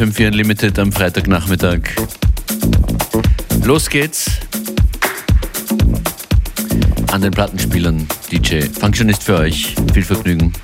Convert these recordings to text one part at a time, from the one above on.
FM4 Unlimited am Freitagnachmittag. Los geht's. An den Plattenspielern, DJ. Functionist für euch. Viel Vergnügen.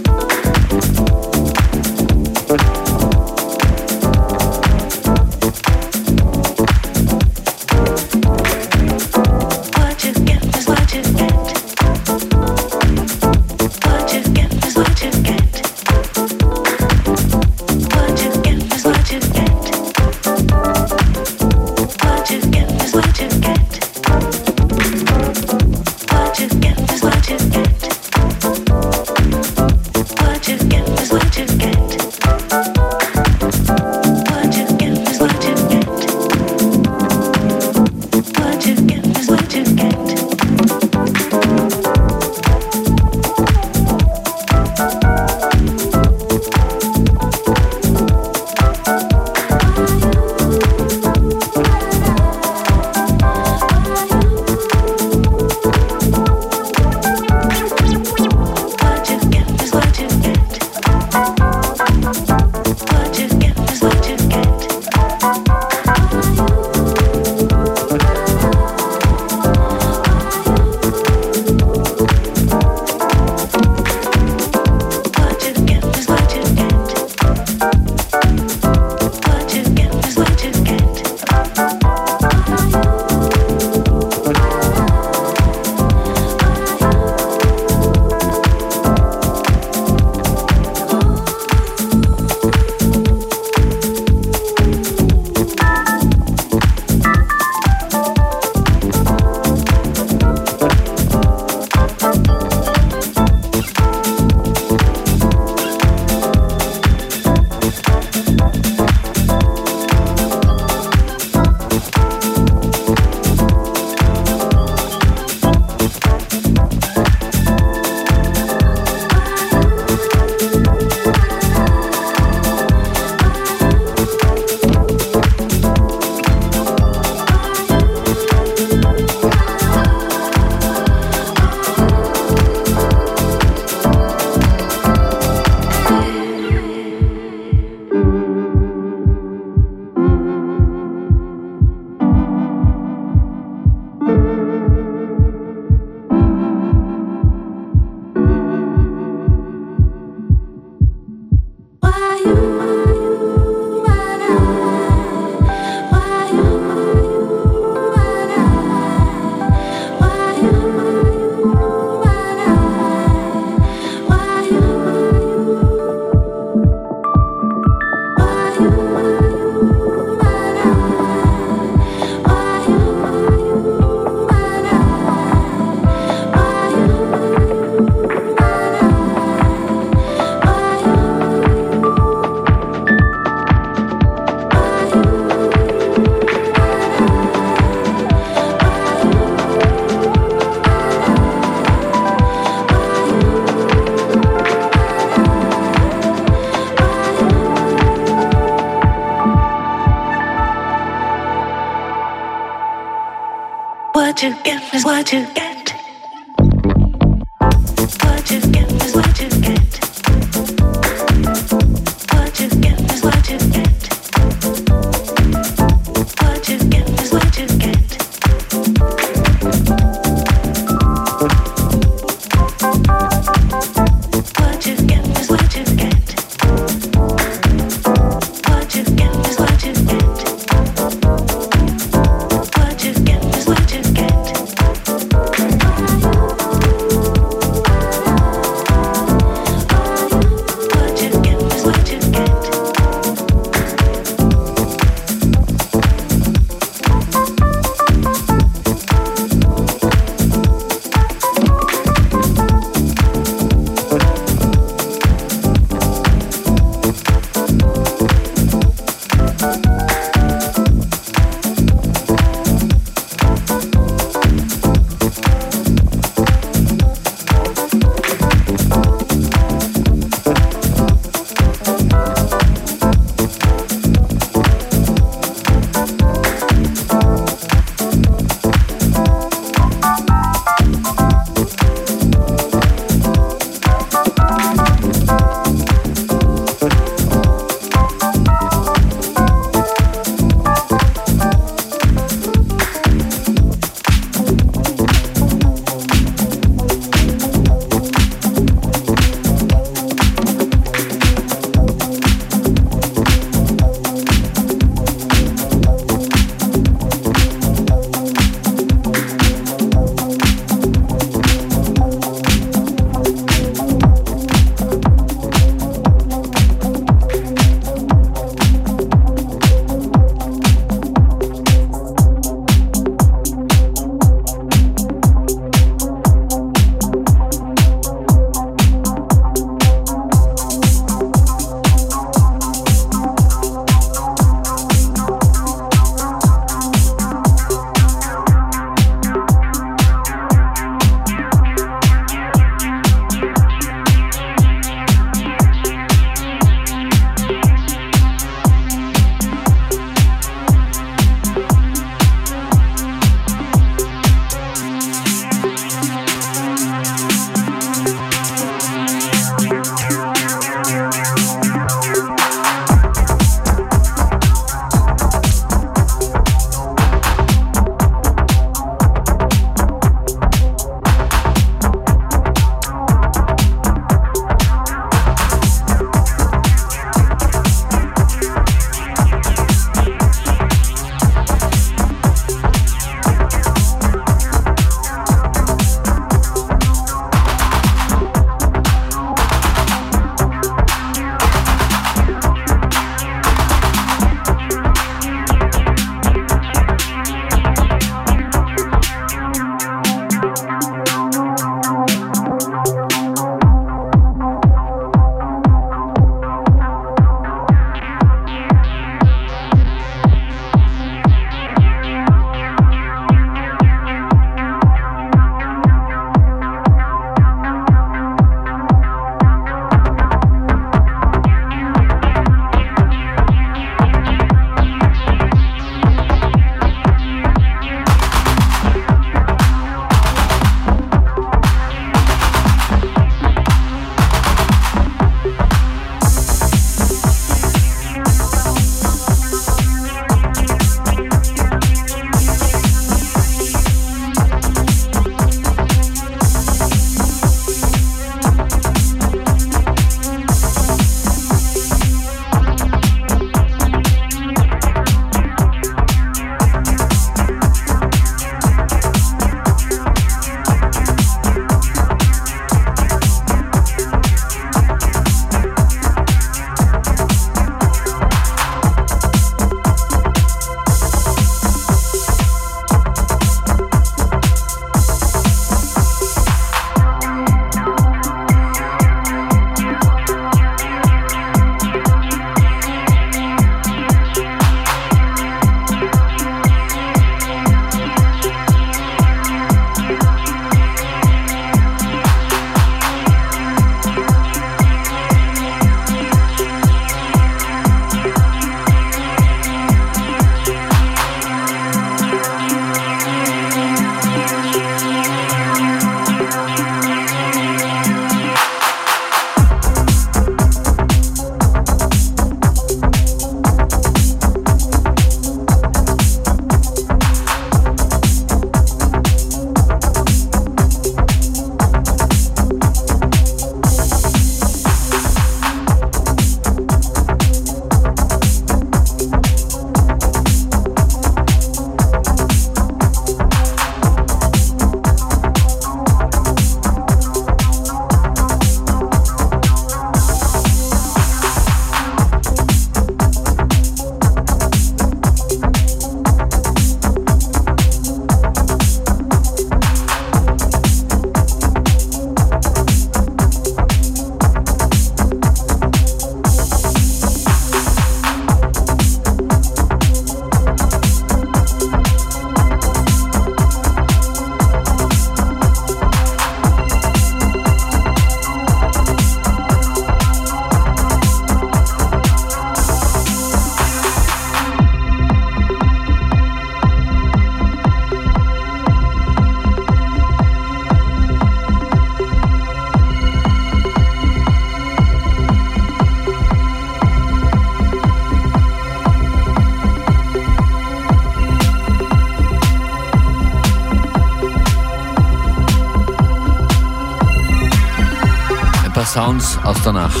Aus der Nacht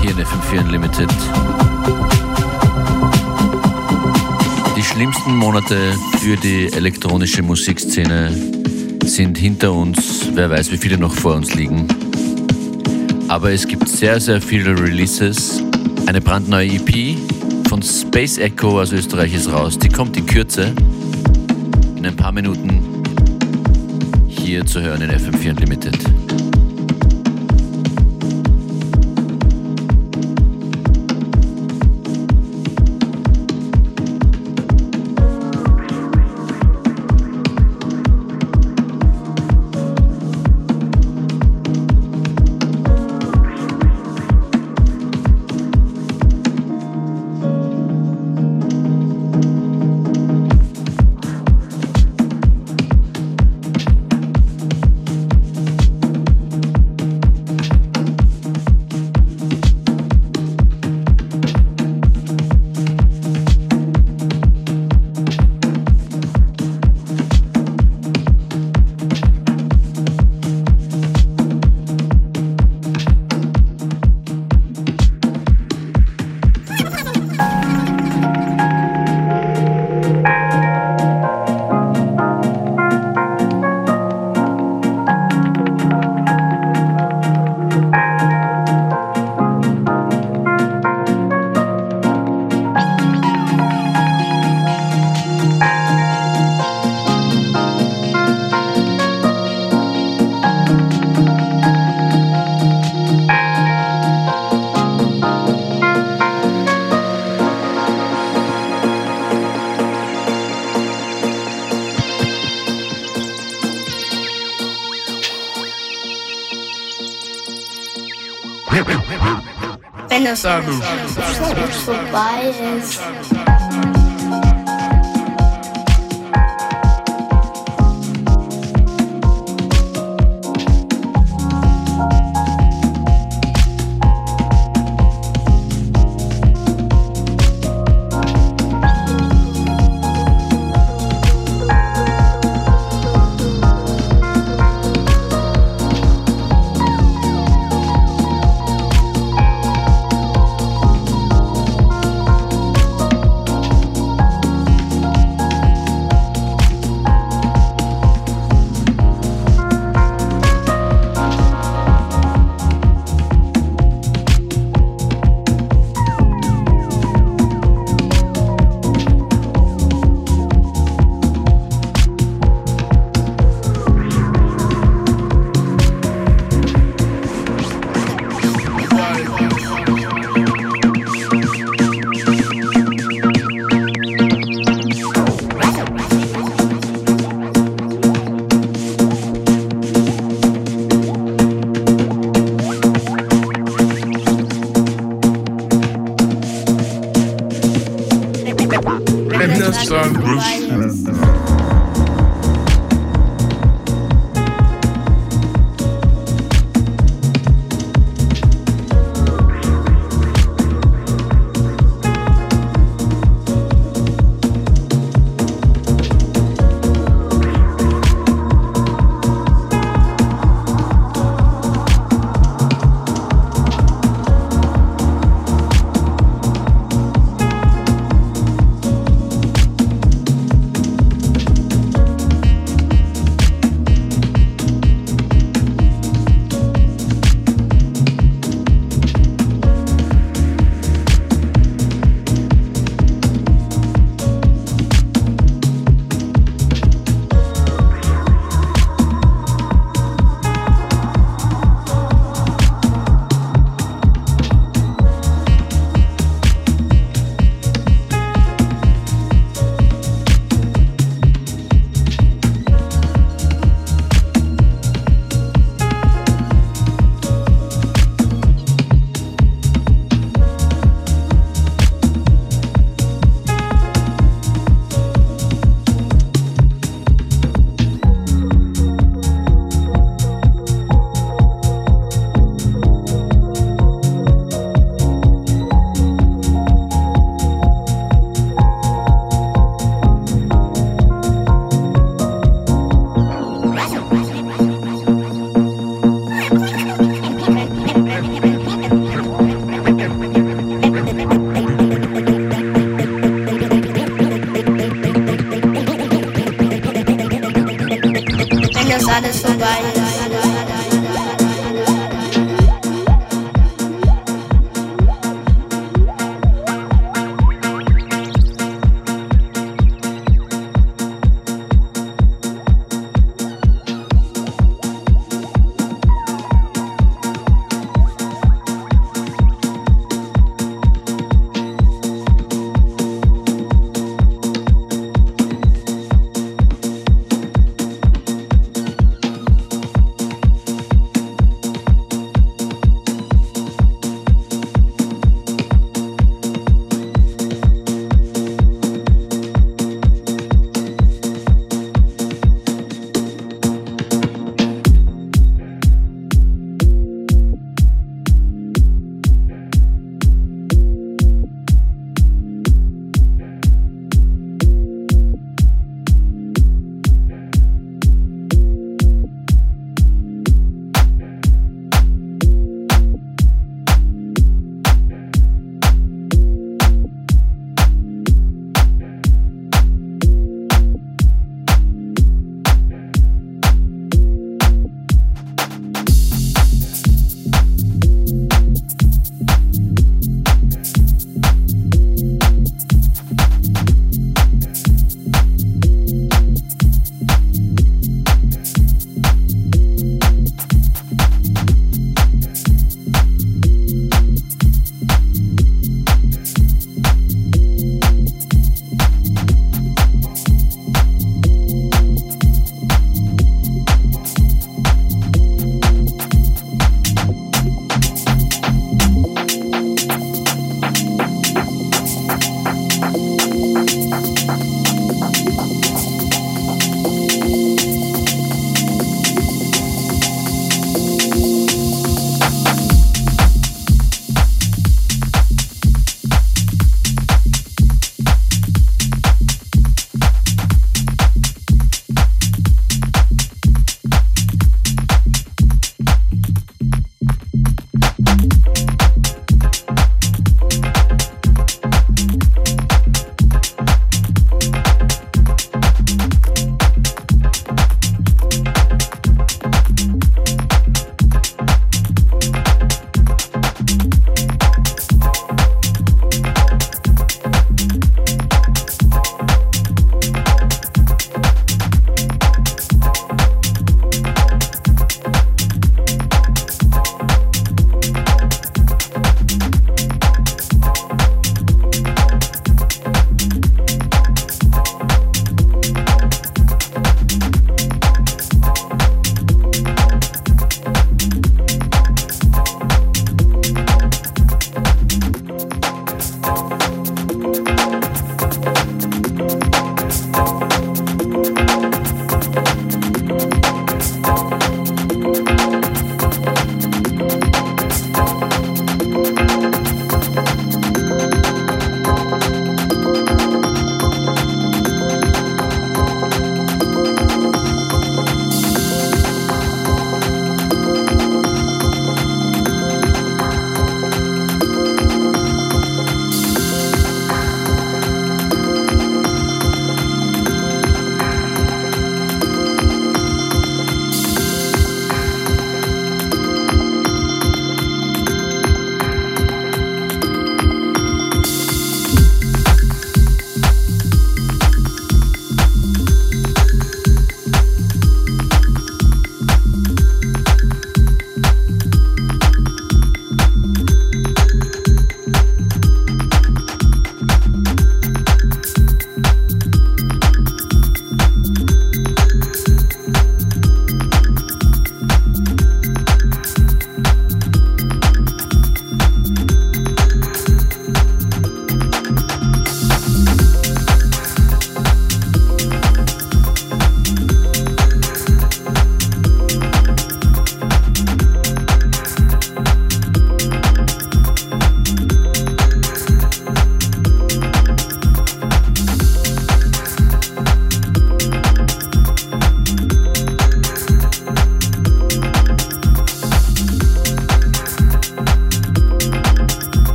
hier in FM4 Unlimited. Die schlimmsten Monate für die elektronische Musikszene sind hinter uns. Wer weiß, wie viele noch vor uns liegen. Aber es gibt sehr, sehr viele Releases. Eine brandneue EP von Space Echo aus Österreich ist raus. Die kommt in Kürze. In ein paar Minuten hier zu hören in FM4 Unlimited. dinossauros. Os papais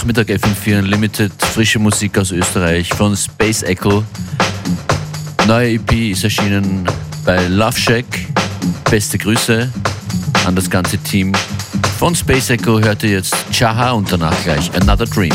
ist. Freitagnachmittag FM4 Unlimited, frische Musik aus Österreich von Space Echo. Neue EP ist erschienen bei Love Shack. Beste Grüße an das ganze Team. Von Space Echo hört ihr jetzt Chaha und danach gleich Another Dream.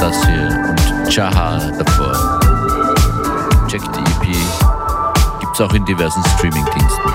Das hier und Chaha davor. Check die EP. Gibt's auch in diversen Streamingdiensten.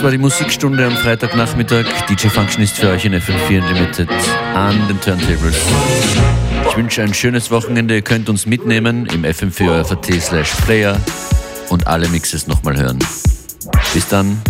Das war die Musikstunde am Freitagnachmittag. DJ Function ist für euch in FM4 Unlimited an den Turntables. Ich wünsche ein schönes Wochenende. Ihr könnt uns mitnehmen im FM4 slash Player und alle Mixes nochmal hören. Bis dann.